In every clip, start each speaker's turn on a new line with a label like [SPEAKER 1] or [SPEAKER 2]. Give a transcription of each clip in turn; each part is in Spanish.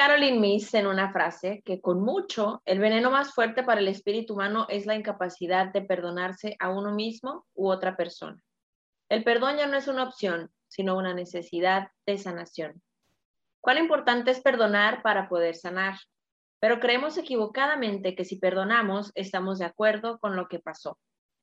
[SPEAKER 1] Caroline Miss en una frase que con mucho, el veneno más fuerte para el espíritu humano es la incapacidad de perdonarse a uno mismo u otra persona. El perdón ya no es una opción, sino una necesidad de sanación. Cuán importante es perdonar para poder sanar, pero creemos equivocadamente que si perdonamos estamos de acuerdo con lo que pasó,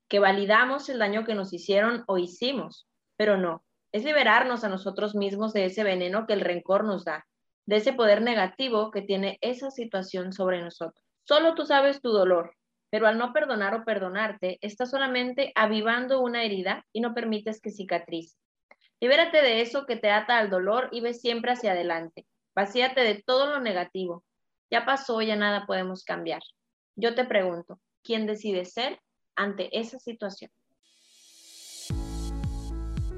[SPEAKER 1] que validamos el daño que nos hicieron o hicimos, pero no, es liberarnos a nosotros mismos de ese veneno que el rencor nos da de ese poder negativo que tiene esa situación sobre nosotros. Solo tú sabes tu dolor, pero al no perdonar o perdonarte, estás solamente avivando una herida y no permites que cicatrice. Libérate de eso que te ata al dolor y ve siempre hacia adelante. Vacíate de todo lo negativo. Ya pasó, ya nada podemos cambiar. Yo te pregunto, ¿quién decide ser ante esa situación?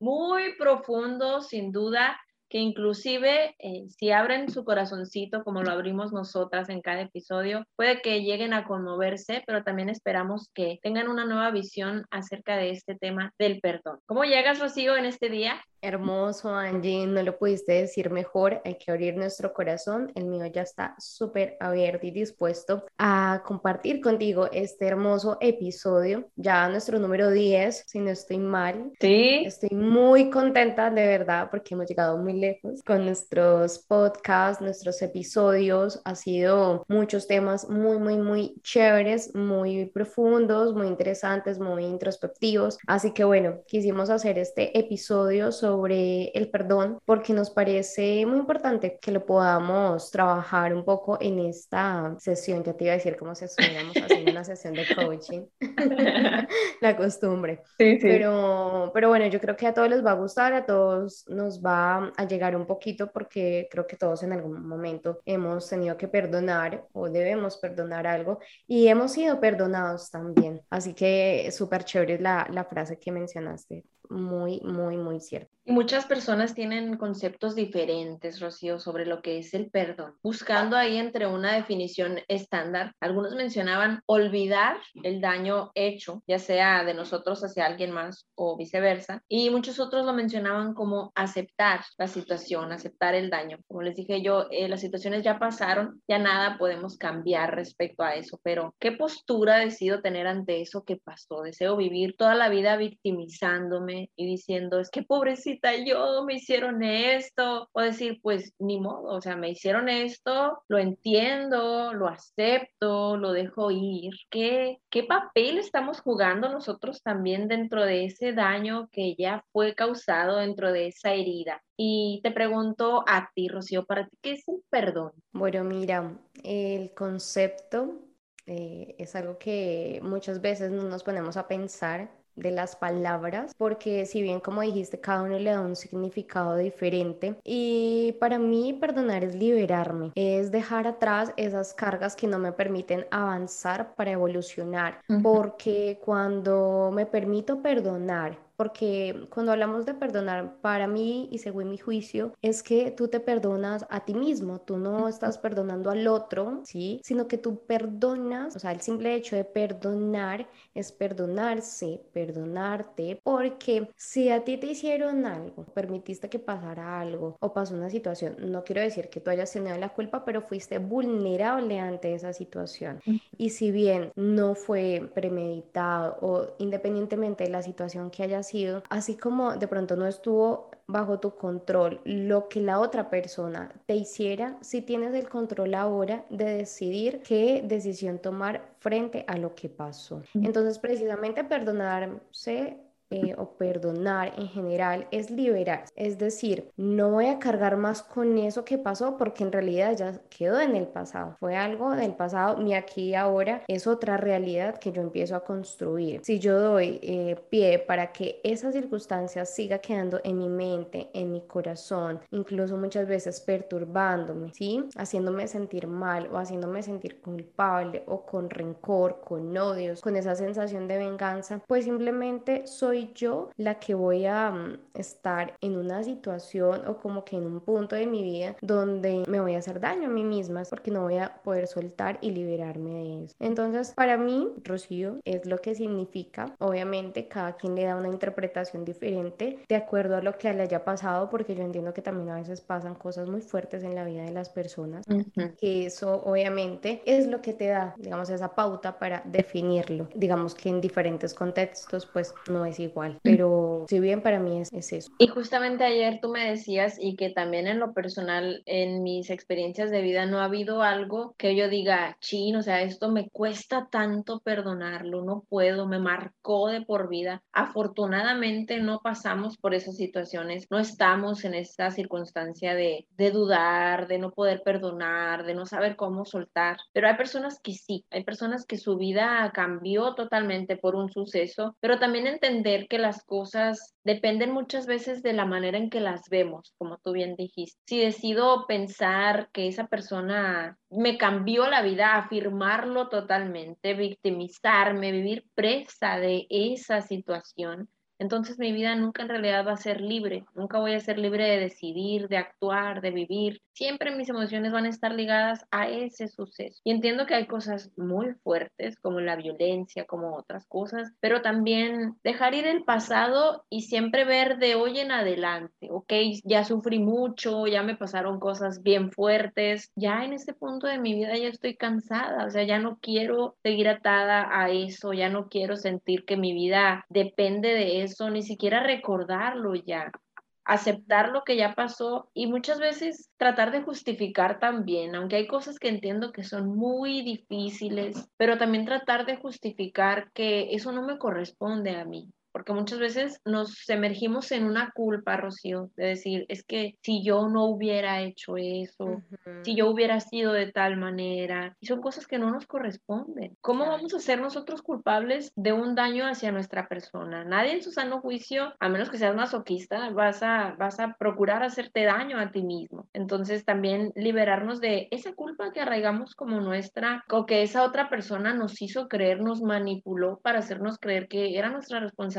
[SPEAKER 1] muy profundo, sin duda, que inclusive eh, si abren su corazoncito como lo abrimos nosotras en cada episodio, puede que lleguen a conmoverse, pero también esperamos que tengan una nueva visión acerca de este tema del perdón. ¿Cómo llegas, Rocío, en este día?
[SPEAKER 2] Hermoso, Angie, no lo pudiste decir mejor, hay que abrir nuestro corazón, el mío ya está súper abierto y dispuesto a compartir contigo este hermoso episodio, ya nuestro número 10, si no estoy mal.
[SPEAKER 1] Sí.
[SPEAKER 2] Estoy muy contenta de verdad porque hemos llegado muy lejos con nuestros podcasts, nuestros episodios, ha sido muchos temas muy, muy, muy chéveres, muy profundos, muy interesantes, muy introspectivos, así que bueno, quisimos hacer este episodio sobre el perdón porque nos parece muy importante que lo podamos trabajar un poco en esta sesión. Ya te iba a decir como si estuviéramos haciendo una sesión de coaching, la costumbre. Pero, pero bueno, yo creo que a todos les va a gustar, a todos nos va a llegar un poquito porque creo que todos en algún momento hemos tenido que perdonar o debemos perdonar algo y hemos sido perdonados también. Así que súper chévere la, la frase que mencionaste muy, muy, muy cierto.
[SPEAKER 1] Muchas personas tienen conceptos diferentes, Rocío, sobre lo que es el perdón, buscando ahí entre una definición estándar. Algunos mencionaban olvidar el daño hecho, ya sea de nosotros hacia alguien más o viceversa, y muchos otros lo mencionaban como aceptar la situación, aceptar el daño. Como les dije yo, eh, las situaciones ya pasaron, ya nada podemos cambiar respecto a eso, pero ¿qué postura decido tener ante eso que pasó? Deseo vivir toda la vida victimizándome y diciendo, es que pobrecita yo, me hicieron esto, o decir, pues ni modo, o sea, me hicieron esto, lo entiendo, lo acepto, lo dejo ir. ¿Qué, qué papel estamos jugando nosotros también dentro de ese daño que ya fue causado dentro de esa herida? Y te pregunto a ti, Rocío, para ti, ¿qué es el perdón?
[SPEAKER 2] Bueno, mira, el concepto eh, es algo que muchas veces no nos ponemos a pensar de las palabras, porque si bien como dijiste, cada uno le da un significado diferente y para mí perdonar es liberarme, es dejar atrás esas cargas que no me permiten avanzar para evolucionar, porque cuando me permito perdonar, porque cuando hablamos de perdonar, para mí y según mi juicio, es que tú te perdonas a ti mismo, tú no estás perdonando al otro, ¿sí? Sino que tú perdonas, o sea, el simple hecho de perdonar es perdonarse, perdonarte, porque si a ti te hicieron algo, permitiste que pasara algo o pasó una situación, no quiero decir que tú hayas tenido la culpa, pero fuiste vulnerable ante esa situación. Y si bien no fue premeditado o independientemente de la situación que hayas sido, así como de pronto no estuvo bajo tu control lo que la otra persona te hiciera, si tienes el control ahora de decidir qué decisión tomar frente a lo que pasó. Entonces, precisamente perdonarse eh, o perdonar en general es liberar. Es decir, no voy a cargar más con eso que pasó porque en realidad ya quedó en el pasado. Fue algo del pasado, mi aquí y ahora es otra realidad que yo empiezo a construir. Si yo doy eh, pie para que esa circunstancia siga quedando en mi mente, en mi corazón, incluso muchas veces perturbándome, ¿sí? Haciéndome sentir mal o haciéndome sentir culpable o con rencor, con odios, con esa sensación de venganza, pues simplemente soy yo la que voy a mm, estar en una situación o como que en un punto de mi vida donde me voy a hacer daño a mí misma porque no voy a poder soltar y liberarme de eso. Entonces, para mí, Rocío, es lo que significa. Obviamente, cada quien le da una interpretación diferente de acuerdo a lo que le haya pasado, porque yo entiendo que también a veces pasan cosas muy fuertes en la vida de las personas, que eso obviamente es lo que te da, digamos, esa pauta para definirlo. Digamos que en diferentes contextos, pues no es igual, pero si bien para mí es, es eso.
[SPEAKER 1] Y justamente ayer tú me decías y que también en lo personal, en mis experiencias de vida, no ha habido algo que yo diga, chin, o sea, esto me cuesta tanto perdonarlo, no puedo, me marcó de por vida. Afortunadamente no pasamos por esas situaciones, no estamos en esa circunstancia de, de dudar, de no poder perdonar, de no saber cómo soltar, pero hay personas que sí, hay personas que su vida cambió totalmente por un suceso, pero también entender que las cosas dependen muchas veces de la manera en que las vemos, como tú bien dijiste. Si decido pensar que esa persona me cambió la vida, afirmarlo totalmente, victimizarme, vivir presa de esa situación, entonces mi vida nunca en realidad va a ser libre, nunca voy a ser libre de decidir, de actuar, de vivir. Siempre mis emociones van a estar ligadas a ese suceso. Y entiendo que hay cosas muy fuertes como la violencia, como otras cosas, pero también dejar ir el pasado y siempre ver de hoy en adelante, ok, ya sufrí mucho, ya me pasaron cosas bien fuertes, ya en este punto de mi vida ya estoy cansada, o sea, ya no quiero seguir atada a eso, ya no quiero sentir que mi vida depende de eso ni siquiera recordarlo ya, aceptar lo que ya pasó y muchas veces tratar de justificar también, aunque hay cosas que entiendo que son muy difíciles, pero también tratar de justificar que eso no me corresponde a mí porque muchas veces nos emergimos en una culpa, Rocío, de decir, es que si yo no hubiera hecho eso, si yo hubiera sido de tal manera, y son cosas que no nos corresponden. ¿Cómo vamos a ser nosotros culpables de un daño hacia nuestra persona? Nadie en su sano juicio, a menos que seas masoquista, vas a, vas a procurar hacerte daño a ti mismo. Entonces también liberarnos de esa culpa que arraigamos como nuestra, o que esa otra persona nos hizo creer, nos manipuló para hacernos creer que era nuestra responsabilidad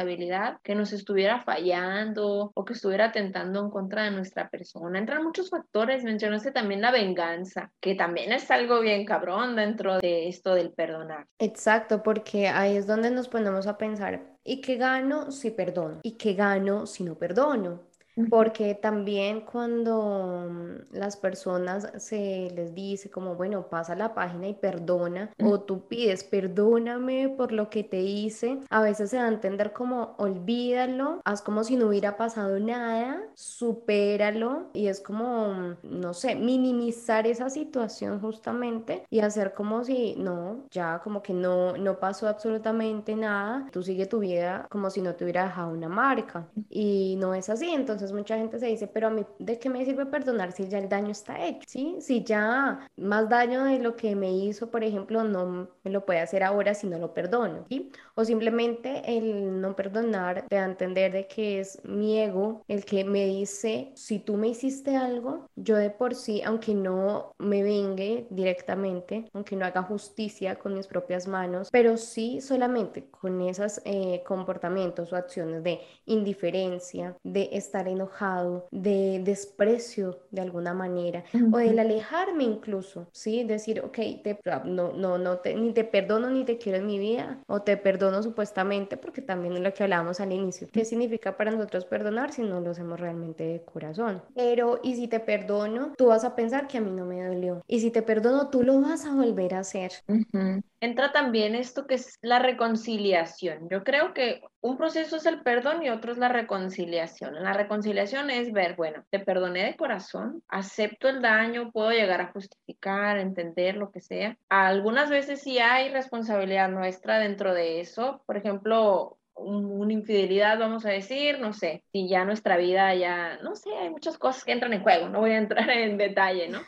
[SPEAKER 1] que nos estuviera fallando o que estuviera atentando en contra de nuestra persona. Entran muchos factores, mencionaste también la venganza, que también es algo bien cabrón dentro de esto del perdonar.
[SPEAKER 2] Exacto, porque ahí es donde nos ponemos a pensar, ¿y qué gano si perdono? ¿Y qué gano si no perdono? Porque también cuando mm, las personas se les dice como, bueno, pasa la página y perdona, o tú pides, perdóname por lo que te hice, a veces se da a entender como, olvídalo, haz como si no hubiera pasado nada, supéralo, y es como, mm, no sé, minimizar esa situación justamente y hacer como si, no, ya como que no, no pasó absolutamente nada, tú sigue tu vida como si no te hubiera dejado una marca, y no es así, entonces mucha gente se dice, pero a mí, ¿de qué me sirve perdonar si ya el daño está hecho? ¿Sí? Si ya más daño de lo que me hizo, por ejemplo, no me lo puede hacer ahora si no lo perdono. O simplemente el no perdonar te da a entender de que es mi ego el que me dice, si tú me hiciste algo, yo de por sí, aunque no me vengue directamente, aunque no haga justicia con mis propias manos, pero sí solamente con esos eh, comportamientos o acciones de indiferencia, de estar enojado, de desprecio de alguna manera, o del alejarme incluso, ¿sí? Decir, ok, te, no, no, no te, ni te perdono ni te quiero en mi vida, o te perdono supuestamente, porque también es lo que hablábamos al inicio. ¿Qué significa para nosotros perdonar si no lo hacemos realmente de corazón? Pero, y si te perdono, tú vas a pensar que a mí no me dolió. Y si te perdono, tú lo vas a volver a hacer.
[SPEAKER 1] Entra también esto que es la reconciliación. Yo creo que un proceso es el perdón y otro es la reconciliación. La reconciliación es ver, bueno, te perdoné de corazón, acepto el daño, puedo llegar a justificar, entender lo que sea. Algunas veces sí hay responsabilidad nuestra dentro de eso. Por ejemplo, una infidelidad, vamos a decir, no sé, si ya nuestra vida ya, no sé, hay muchas cosas que entran en juego, no voy a entrar en detalle, ¿no?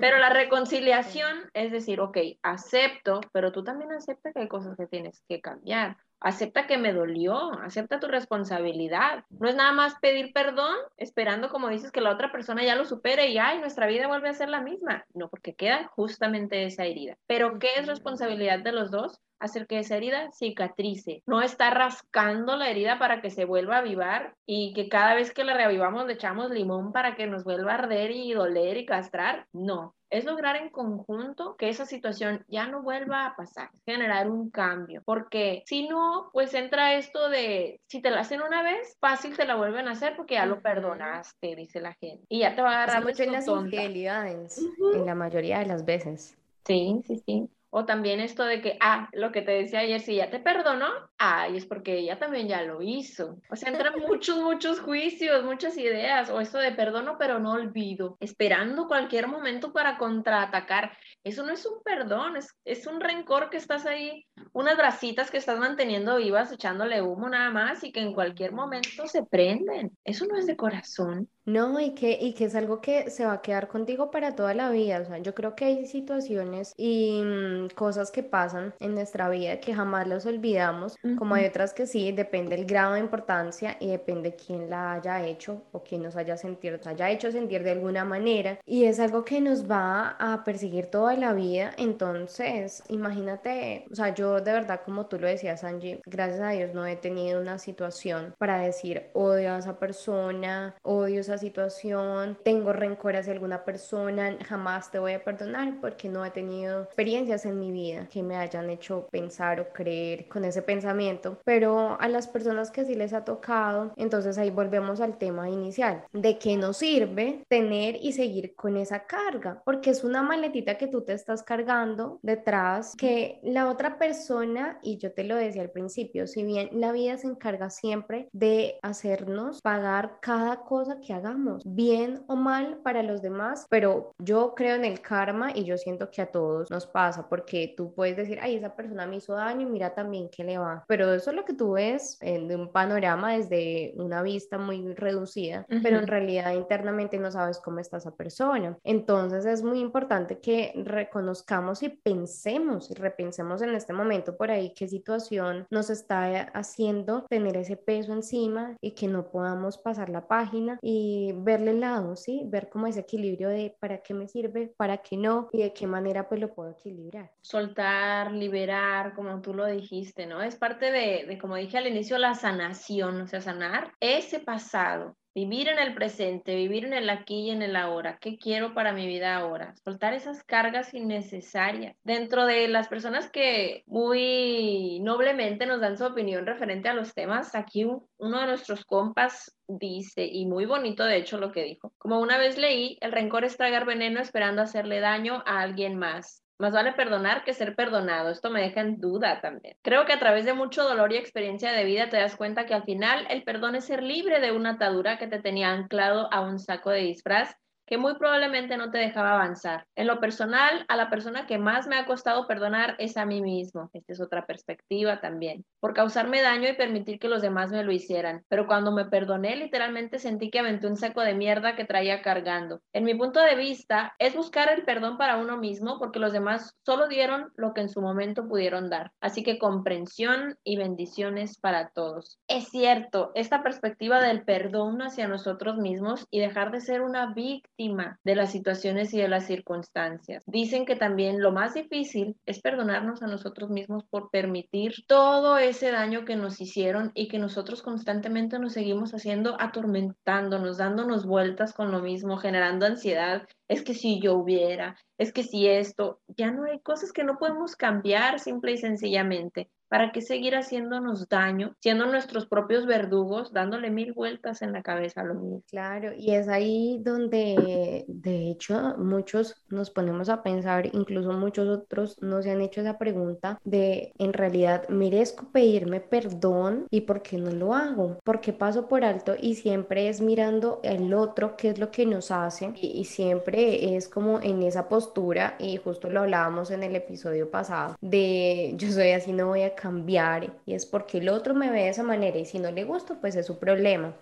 [SPEAKER 1] Pero la reconciliación es decir, ok, acepto, pero tú también acepta que hay cosas que tienes que cambiar acepta que me dolió, acepta tu responsabilidad. No es nada más pedir perdón esperando, como dices, que la otra persona ya lo supere y ay, nuestra vida vuelve a ser la misma. No, porque queda justamente esa herida. Pero ¿qué es responsabilidad de los dos? Hacer que esa herida cicatrice, no estar rascando la herida para que se vuelva a avivar y que cada vez que la reavivamos le echamos limón para que nos vuelva a arder y doler y castrar. No, es lograr en conjunto que esa situación ya no vuelva a pasar, generar un cambio, porque si no, pues entra esto de, si te la hacen una vez, fácil te la vuelven a hacer porque ya lo perdonaste, dice la gente, y ya te va a agarrar
[SPEAKER 2] mucho en las infidelidades, en la mayoría de las veces.
[SPEAKER 1] Sí, sí, sí. O también esto de que, ah, lo que te decía ayer, si ya te perdonó, ay, es porque ella también ya lo hizo. O sea, entran muchos, muchos juicios, muchas ideas, o esto de perdono pero no olvido, esperando cualquier momento para contraatacar. Eso no es un perdón, es, es un rencor que estás ahí, unas brasitas que estás manteniendo vivas, echándole humo nada más y que en cualquier momento se prenden. Eso no es de corazón.
[SPEAKER 2] No, y que, y que es algo que se va a quedar contigo para toda la vida. O sea, yo creo que hay situaciones y mm, cosas que pasan en nuestra vida que jamás las olvidamos, como hay otras que sí, depende el grado de importancia y depende quién la haya hecho o quién nos haya sentido, nos haya hecho sentir de alguna manera. Y es algo que nos va a perseguir toda la vida. Entonces, imagínate, o sea, yo de verdad, como tú lo decías, Angie, gracias a Dios no he tenido una situación para decir odio a esa persona, odio esa situación, tengo rencor hacia alguna persona, jamás te voy a perdonar porque no he tenido experiencias en mi vida que me hayan hecho pensar o creer con ese pensamiento. Pero a las personas que sí les ha tocado, entonces ahí volvemos al tema inicial, de qué nos sirve tener y seguir con esa carga, porque es una maletita que tú te estás cargando detrás que la otra persona, y yo te lo decía al principio, si bien la vida se encarga siempre de hacernos pagar cada cosa que haga bien o mal para los demás, pero yo creo en el karma y yo siento que a todos nos pasa, porque tú puedes decir, ay, esa persona me hizo daño y mira también que le va, pero eso es lo que tú ves en, de un panorama desde una vista muy reducida, pero en realidad internamente no sabes cómo está esa persona. Entonces es muy importante que reconozcamos y pensemos y repensemos en este momento por ahí qué situación nos está haciendo tener ese peso encima y que no podamos pasar la página y verle el lado, ¿sí? Ver cómo ese equilibrio de para qué me sirve, para qué no y de qué manera pues lo puedo equilibrar.
[SPEAKER 1] Soltar, liberar, como tú lo dijiste, ¿no? Es parte de, de como dije al inicio, la sanación, o sea, sanar ese pasado, Vivir en el presente, vivir en el aquí y en el ahora. ¿Qué quiero para mi vida ahora? Soltar esas cargas innecesarias. Dentro de las personas que muy noblemente nos dan su opinión referente a los temas, aquí uno de nuestros compas dice, y muy bonito de hecho lo que dijo, como una vez leí, el rencor es tragar veneno esperando hacerle daño a alguien más. Más vale perdonar que ser perdonado. Esto me deja en duda también. Creo que a través de mucho dolor y experiencia de vida te das cuenta que al final el perdón es ser libre de una atadura que te tenía anclado a un saco de disfraz que muy probablemente no te dejaba avanzar. En lo personal, a la persona que más me ha costado perdonar es a mí mismo. Esta es otra perspectiva también. Por causarme daño y permitir que los demás me lo hicieran. Pero cuando me perdoné, literalmente sentí que aventé un saco de mierda que traía cargando. En mi punto de vista, es buscar el perdón para uno mismo porque los demás solo dieron lo que en su momento pudieron dar. Así que comprensión y bendiciones para todos. Es cierto, esta perspectiva del perdón hacia nosotros mismos y dejar de ser una víctima de las situaciones y de las circunstancias. Dicen que también lo más difícil es perdonarnos a nosotros mismos por permitir todo ese daño que nos hicieron y que nosotros constantemente nos seguimos haciendo atormentándonos, dándonos vueltas con lo mismo, generando ansiedad. Es que si yo hubiera, es que si esto, ya no hay cosas que no podemos cambiar simple y sencillamente. ¿Para qué seguir haciéndonos daño, siendo nuestros propios verdugos, dándole mil vueltas en la cabeza a lo mismo?
[SPEAKER 2] Claro, y es ahí donde, de hecho, muchos nos ponemos a pensar, incluso muchos otros no se han hecho esa pregunta de, en realidad, merezco pedirme perdón y por qué no lo hago, por qué paso por alto y siempre es mirando el otro, qué es lo que nos hace y, y siempre es como en esa postura y justo lo hablábamos en el episodio pasado de yo soy así, no voy a cambiar y es porque el otro me ve de esa manera y si no le gusto, pues es su problema.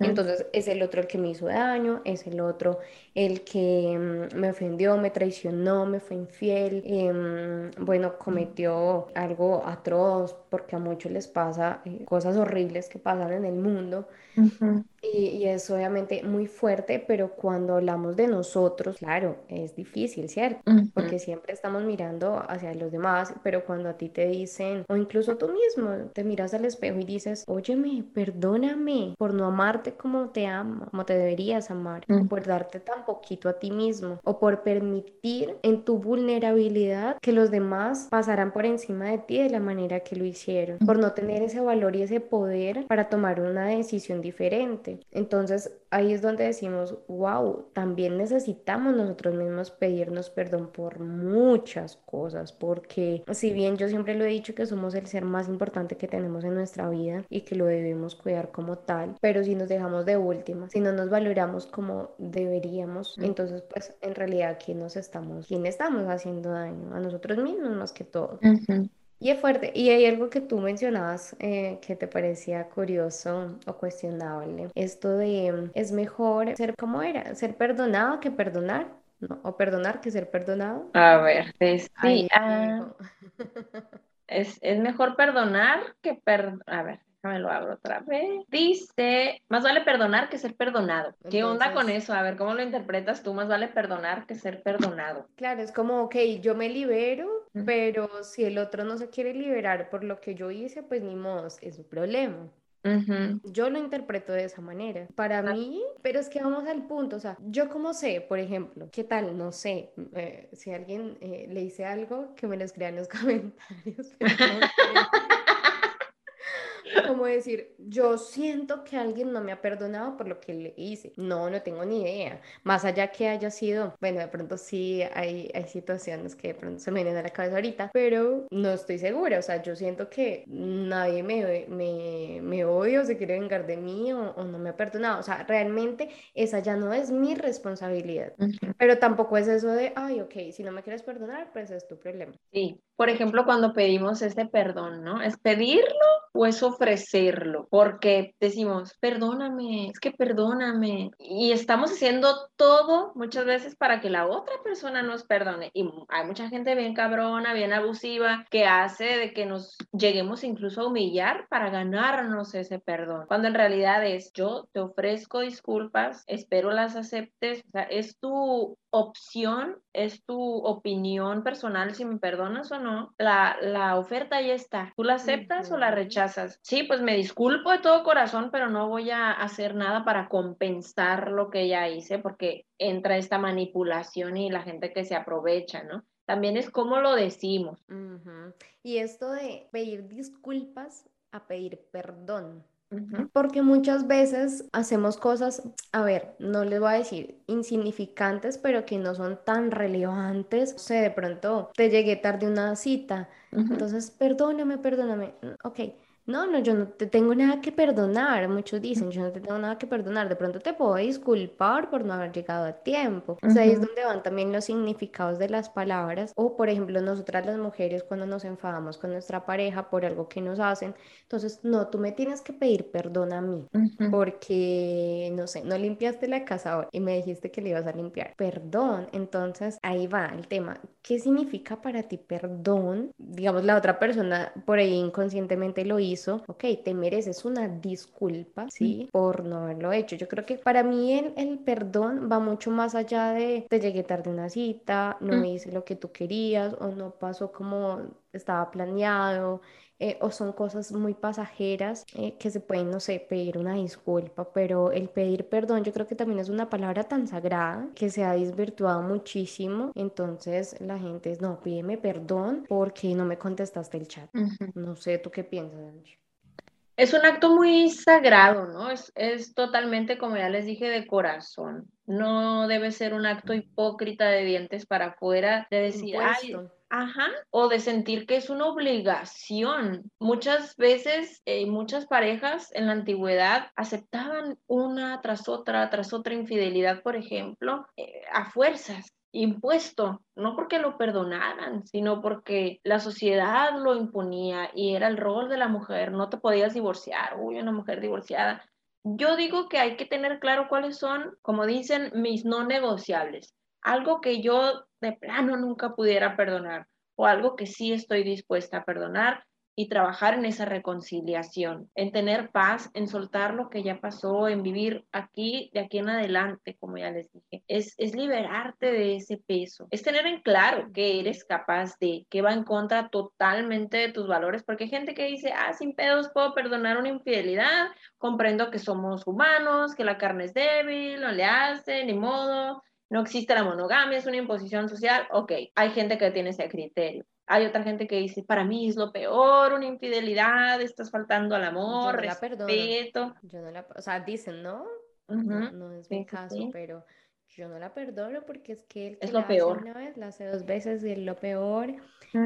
[SPEAKER 2] Entonces es el otro el que me hizo daño, es el otro el que mm, me ofendió, me traicionó, me fue infiel, em, bueno, cometió algo atroz, porque a muchos les pasa eh, cosas horribles que pasan en el mundo. Y, es obviamente muy fuerte, pero cuando hablamos de nosotros, claro, es difícil, ¿cierto? Porque siempre estamos mirando hacia los demás, pero cuando a ti te dicen, incluso tú mismo, te miras al espejo y dices, óyeme, perdóname por no amarte como te amo, como te deberías amar, por darte tan poquito a ti mismo, o por permitir en tu vulnerabilidad que los demás pasarán por encima de ti de la manera que lo hicieron, por no tener ese valor y ese poder para tomar una decisión diferente entonces ahí es donde decimos, wow, también necesitamos nosotros mismos pedirnos perdón por muchas cosas, porque si bien yo siempre lo he dicho que somos el ser más importante que tenemos en nuestra vida y que lo debemos cuidar como tal, pero si nos dejamos de última, si no nos valoramos como deberíamos, entonces pues en realidad quién nos estamos, quién estamos haciendo daño a nosotros mismos más que todo. Y es fuerte. Y hay algo que tú mencionabas eh, que te parecía curioso o cuestionable. Esto de es mejor ser como era, ser perdonado que perdonar. ¿no? O perdonar que ser perdonado.
[SPEAKER 1] A ver, sí. Ah, es, es, mejor perdonar que perdonar. A ver, me lo abro otra vez. Dice, más vale perdonar que ser perdonado. ¿Qué onda con eso? A ver, ¿cómo lo interpretas tú? Más vale perdonar que ser perdonado.
[SPEAKER 2] Claro, es como, ok, yo me libero, pero si el otro no se quiere liberar por lo que yo hice, pues ni modo, es su problema. Yo lo interpreto de esa manera. Para mí, pero es que vamos al punto, o sea, yo como sé, por ejemplo, ¿qué tal? No sé, eh, si alguien eh, le dice algo, que me lo escriba en los comentarios. como decir, yo siento que alguien no me ha perdonado por lo que le hice. No, no tengo ni idea. Más allá que haya sido, bueno, de pronto sí hay, hay situaciones que de pronto se me vienen a la cabeza ahorita, pero no estoy segura. O sea, yo siento que nadie me, me, me odia o se quiere vengar de mí o, no me ha perdonado. O sea, realmente esa ya no es mi responsabilidad. Pero tampoco es eso de, ay, ok, si no me quieres perdonar, pues es tu problema.
[SPEAKER 1] Sí, por ejemplo, cuando pedimos este perdón, ¿no? ¿Es pedirlo o es ofrecerlo? Porque decimos, perdóname, es que perdóname. Y estamos haciendo todo muchas veces para que la otra persona nos perdone. Y hay mucha gente bien cabrona, bien abusiva, que hace de que nos lleguemos incluso a humillar para ganarnos ese perdón. Cuando en realidad es, yo te ofrezco disculpas, espero las aceptes. O sea, es tu opción, es tu opinión personal si me perdonas o no. La, la oferta ya está. ¿Tú la aceptas o la rechazas? Sí, pues me disculpo de todo corazón, pero no voy a hacer nada para compensar lo que ya hice porque entra esta manipulación y la gente que se aprovecha, ¿no? También es cómo lo decimos.
[SPEAKER 2] Y esto de pedir disculpas a pedir perdón. Porque muchas veces hacemos cosas, a ver, no les voy a decir insignificantes, pero que no son tan relevantes. O sea, de pronto te llegué tarde una cita, entonces perdóname, perdóname. Ok, no, no, yo no te tengo nada que perdonar. Muchos dicen, yo no te tengo nada que perdonar. De pronto te puedo disculpar por no haber llegado a tiempo. O sea, ahí es donde van también los significados de las palabras. O, por ejemplo, nosotras las mujeres cuando nos enfadamos con nuestra pareja por algo que nos hacen. Entonces, no, tú me tienes que pedir perdón a mí porque, no sé, no limpiaste la casa hoy y me dijiste que le ibas a limpiar. Perdón. Entonces, ahí va el tema. ¿Qué significa para ti perdón? Digamos, la otra persona por ahí inconscientemente lo hizo ok, te mereces una disculpa, ¿sí? Por no haberlo hecho. Yo creo que para mí el, el perdón va mucho más allá de te llegué tarde a una cita, no me hice lo que tú querías o no pasó como estaba planeado. Eh, o son cosas muy pasajeras eh, que se pueden, no sé, pedir una disculpa, pero el pedir perdón yo creo que también es una palabra tan sagrada que se ha desvirtuado muchísimo, entonces la gente es, no, pídeme perdón porque no me contestaste el chat. No sé, ¿tú qué piensas, Angie?
[SPEAKER 1] Es un acto muy sagrado, ¿no? Es, es totalmente, como ya les dije, de corazón. No debe ser un acto hipócrita de dientes para afuera, de decir, ay, Ajá, o de sentir que es una obligación. Muchas veces, eh, muchas parejas en la antigüedad aceptaban una tras otra, tras otra infidelidad, por ejemplo, eh, a fuerzas impuesto, no porque lo perdonaran, sino porque la sociedad lo imponía y era el rol de la mujer, no te podías divorciar, uy, una mujer divorciada. Yo digo que hay que tener claro cuáles son, como dicen, mis no negociables algo que yo de plano nunca pudiera perdonar o algo que sí estoy dispuesta a perdonar y trabajar en esa reconciliación, en tener paz, en soltar lo que ya pasó, en vivir aquí, de aquí en adelante, como ya les dije. Es, es liberarte de ese peso, es tener en claro que eres capaz de, que va en contra totalmente de tus valores, porque hay gente que dice, ah, sin pedos puedo perdonar una infidelidad, comprendo que somos humanos, que la carne es débil, no le hace, ni modo, no existe la monogamia, es una imposición social, ok, hay gente que tiene ese criterio. Hay otra gente que dice, para mí es lo peor, una infidelidad, estás faltando al amor, Yo no respeto.
[SPEAKER 2] Yo no la, o sea, dicen, ¿no? no, es mi caso, pero yo no la perdono porque es que
[SPEAKER 1] es lo peor.
[SPEAKER 2] una vez, la hace dos veces y es lo peor.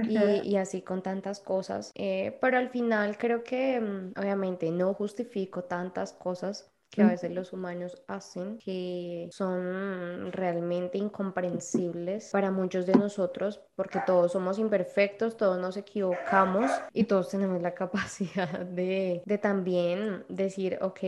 [SPEAKER 2] y, y, así con tantas cosas. Eh, pero al final creo que, mm, obviamente, no justifico tantas cosas que a veces los humanos hacen que son realmente incomprensibles para muchos de nosotros porque todos somos imperfectos, todos nos equivocamos y todos tenemos la capacidad de, de también decir, ok,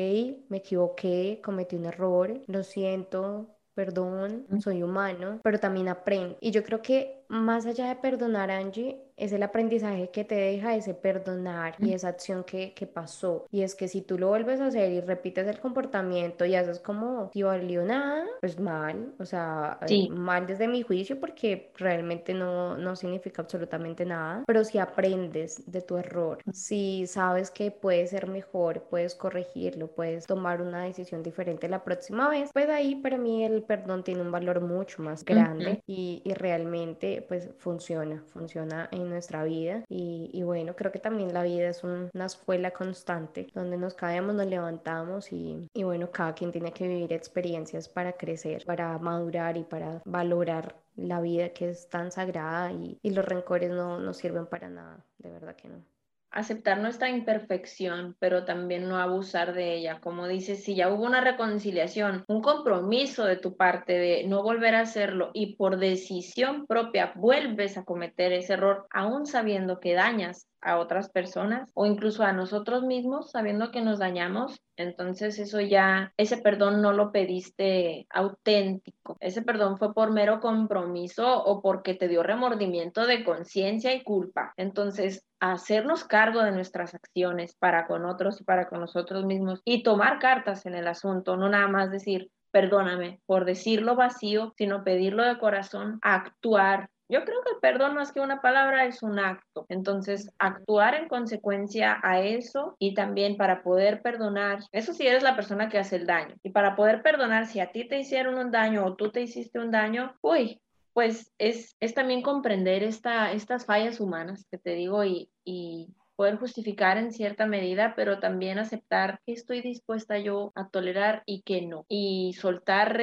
[SPEAKER 2] me equivoqué, cometí un error, lo siento, perdón, soy humano, pero también aprendo. Y yo creo que más allá de perdonar, Angie, es el aprendizaje que te deja ese perdonar y esa acción que, que, pasó. Y es que si tú lo vuelves a hacer y repites el comportamiento y haces como si valió nada, pues mal, o sea, eh, mal desde mi juicio porque realmente no, no significa absolutamente nada. Pero si aprendes de tu error, si sabes que puede ser mejor, puedes corregirlo, puedes tomar una decisión diferente la próxima vez, pues ahí para mí el perdón tiene un valor mucho más grande y, y realmente pues funciona, funciona en nuestra vida y, bueno, creo que también la vida es una escuela constante donde nos caemos, nos levantamos y, bueno, cada quien tiene que vivir experiencias para crecer, para madurar y para valorar la vida que es tan sagrada y, los rencores no, no sirven para nada, de verdad que no
[SPEAKER 1] aceptar nuestra imperfección, pero también no abusar de ella. Como dices, si ya hubo una reconciliación, un compromiso de tu parte de no volver a hacerlo y por decisión propia vuelves a cometer ese error, aún sabiendo que dañas a otras personas o incluso a nosotros mismos sabiendo que nos dañamos. Entonces eso ya, ese perdón no lo pediste auténtico. Ese perdón fue por mero compromiso o porque te dio remordimiento de conciencia y culpa. Entonces, hacernos cargo de nuestras acciones para con otros y para con nosotros mismos y tomar cartas en el asunto, no nada más decir, perdóname por decirlo vacío, sino pedirlo de corazón, actuar, yo creo que el perdón más que una palabra es un acto. Entonces, actuar en consecuencia a eso y también para poder perdonar, eso sí eres la persona que hace el daño. Y para poder perdonar, si a ti te hicieron un daño o tú te hiciste un daño, uy, pues es, es también comprender esta, estas fallas humanas que te digo y, y poder justificar en cierta medida, pero también aceptar que estoy dispuesta yo a tolerar y que no. Y soltar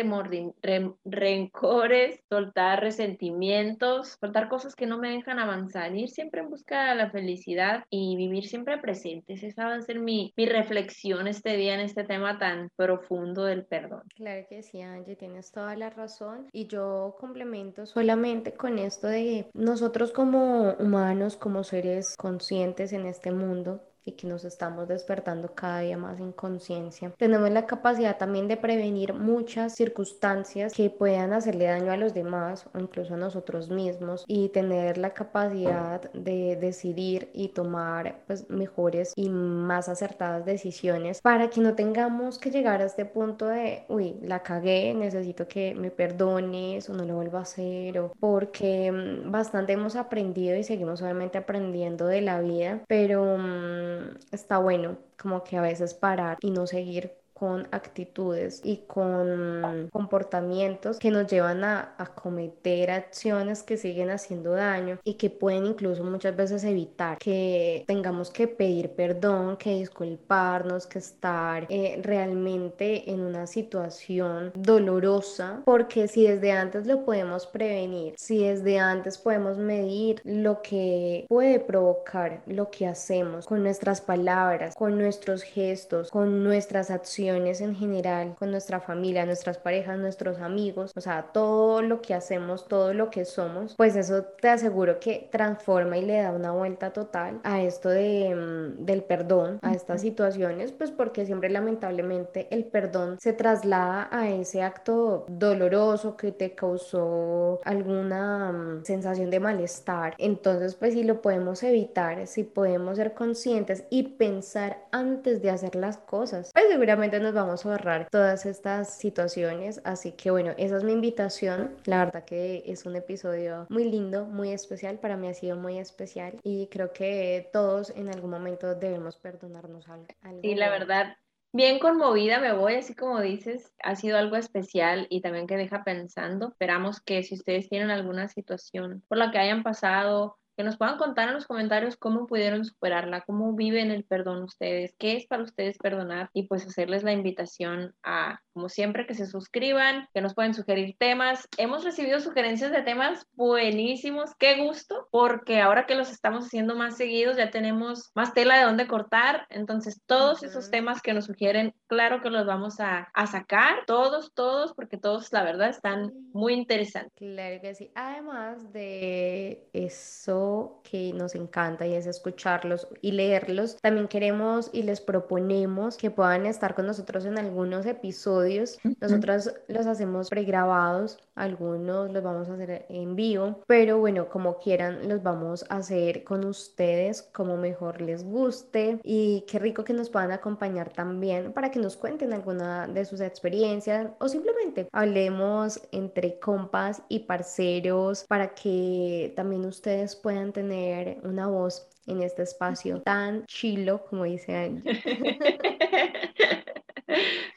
[SPEAKER 1] rencores, soltar resentimientos, soltar cosas que no me dejan avanzar, ir siempre en busca de la felicidad y vivir siempre presentes. Esa va a ser mi, mi reflexión este día en este tema tan profundo del perdón.
[SPEAKER 2] Claro que sí, Angie, tienes toda la razón. Y yo complemento solamente con esto de nosotros como humanos, como seres conscientes en en este mundo y que nos estamos despertando cada día más en conciencia. Tenemos la capacidad también de prevenir muchas circunstancias que puedan hacerle daño a los demás o incluso a nosotros mismos y tener la capacidad de decidir y tomar pues mejores y más acertadas decisiones para que no tengamos que llegar a este punto de, uy, la cagué, necesito que me perdones o no lo vuelva a hacer o porque mm, bastante hemos aprendido y seguimos obviamente aprendiendo de la vida, pero mm, está bueno como que a veces parar y no seguir con actitudes y con comportamientos que nos llevan a, a cometer acciones que siguen haciendo daño y que pueden incluso muchas veces evitar que tengamos que pedir perdón, que disculparnos, que estar eh, realmente en una situación dolorosa, porque si desde antes lo podemos prevenir, si desde antes podemos medir lo que puede provocar lo que hacemos con nuestras palabras, con nuestros gestos, con nuestras acciones en general, con nuestra familia, nuestras parejas, nuestros amigos, o sea, todo lo que hacemos, todo lo que somos, pues eso te aseguro que transforma y le da una vuelta total a esto de, mm, del perdón, a estas situaciones, pues porque siempre lamentablemente el perdón se traslada a ese acto doloroso que te causó alguna mm, sensación de malestar. Entonces, pues si lo podemos evitar, si podemos ser conscientes y pensar antes de hacer las cosas, pues seguramente nos vamos a ahorrar todas estas situaciones. Así que bueno, esa es mi invitación. La verdad que es un episodio muy lindo, muy especial. Para mí ha sido muy especial y creo que todos en algún momento debemos perdonarnos algo.
[SPEAKER 1] Sí, la verdad, bien conmovida me voy, así como dices, ha sido algo especial y también que deja pensando. Esperamos que si ustedes tienen alguna situación por la que hayan pasado, que nos puedan contar en los comentarios cómo pudieron superarla, cómo viven el perdón ustedes, qué es para ustedes perdonar y pues hacerles la invitación a como siempre, que se suscriban, que nos pueden sugerir temas. Hemos recibido sugerencias de temas buenísimos. Qué gusto, porque ahora que los estamos haciendo más seguidos, ya tenemos más tela de dónde cortar. Entonces, todos esos temas que nos sugieren, claro que los vamos a, a, sacar. Todos, todos, porque todos, la verdad, están muy interesantes.
[SPEAKER 2] Claro que sí. Además de eso que nos encanta y es escucharlos y leerlos, también queremos y les proponemos que puedan estar con nosotros en algunos episodios. Nosotros los hacemos pregrabados, algunos los vamos a hacer en vivo, pero bueno, como quieran, los vamos a hacer con ustedes como mejor les guste. Y qué rico que nos puedan acompañar también para que nos cuenten alguna de sus experiencias o simplemente hablemos entre compas y parceros para que también ustedes puedan tener una voz en este espacio tan chilo, como dice Angie.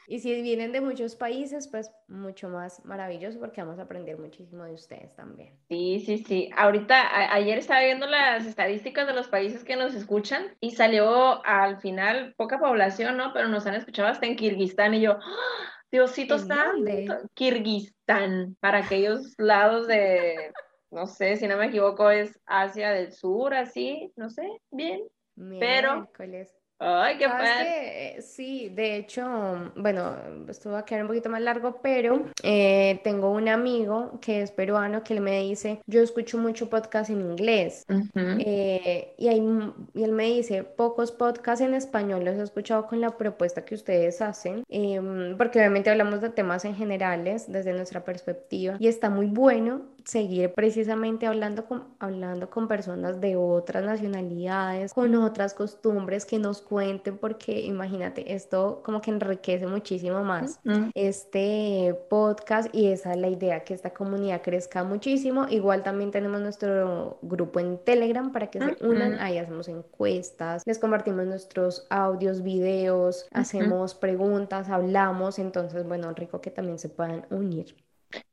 [SPEAKER 2] Y si vienen de muchos países, pues mucho más maravilloso porque vamos a aprender muchísimo de ustedes también.
[SPEAKER 1] Sí, sí, sí. Ahorita, ayer estaba viendo las estadísticas de los países que nos escuchan y salió al final poca población, ¿no? Pero nos han escuchado hasta en Kirguistán y yo, ¡Ah! Diosito santo, Kirguistán, para aquellos lados de, no sé, si no me equivoco, es Asia del Sur, así, no sé, bien. Pero Ay, qué padre.
[SPEAKER 2] Sí, de hecho, bueno, esto va a quedar un poquito más largo, pero eh, tengo un amigo que es peruano que él me dice, yo escucho mucho podcast en inglés eh, y, y él me dice, pocos podcasts en español los he escuchado con la propuesta que ustedes hacen, em, porque obviamente hablamos de temas en generales desde nuestra perspectiva y está muy bueno seguir precisamente hablando con, hablando con personas de otras nacionalidades, con otras costumbres que nos cuenten, porque imagínate, esto como que enriquece muchísimo más este podcast y esa es la idea, que esta comunidad crezca muchísimo. Igual también tenemos nuestro grupo en Telegram para que se unan, ahí hacemos encuestas, les compartimos nuestros audios, videos, hacemos preguntas, hablamos, entonces bueno, rico que también se puedan unir.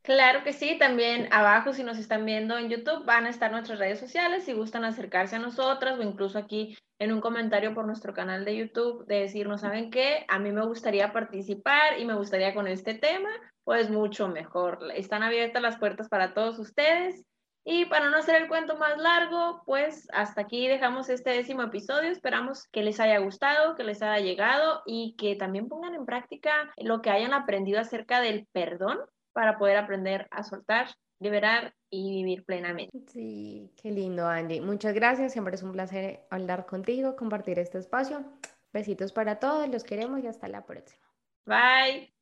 [SPEAKER 1] Claro que sí, también abajo si nos están viendo en YouTube van a estar nuestras redes sociales, si gustan acercarse a nosotras o incluso aquí en un comentario por nuestro canal de YouTube de decirnos, ¿saben qué? A mí me gustaría participar y me gustaría con este tema, pues mucho mejor. Están abiertas las puertas para todos ustedes. Y para no hacer el cuento más largo, pues hasta aquí dejamos este décimo episodio. Esperamos que les haya gustado, que les haya llegado y que también pongan en práctica lo que hayan aprendido acerca del perdón para poder aprender a soltar, liberar y vivir plenamente.
[SPEAKER 2] Sí, qué lindo, Angie. Muchas gracias. Siempre es un placer hablar contigo, compartir este espacio. Besitos para todos, los queremos y hasta la próxima.
[SPEAKER 1] Bye.